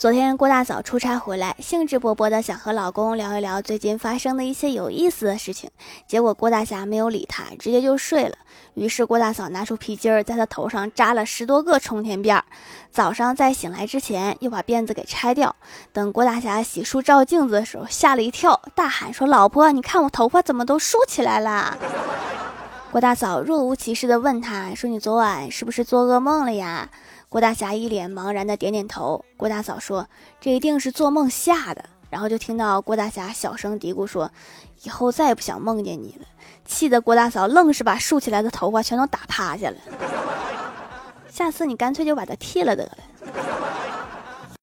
昨天郭大嫂出差回来，兴致勃勃的想和老公聊一聊最近发生的一些有意思的事情，结果郭大侠没有理她，直接就睡了。于是郭大嫂拿出皮筋儿，在他头上扎了十多个冲天辫儿。早上在醒来之前，又把辫子给拆掉。等郭大侠洗漱照镜子的时候，吓了一跳，大喊说：“老婆，你看我头发怎么都竖起来了？”郭大嫂若无其事的问他说：“你昨晚是不是做噩梦了呀？”郭大侠一脸茫然的点点头。郭大嫂说：“这一定是做梦吓的。”然后就听到郭大侠小声嘀咕说：“以后再也不想梦见你了。”气得郭大嫂愣是把竖起来的头发全都打趴下了。下次你干脆就把它剃了得了。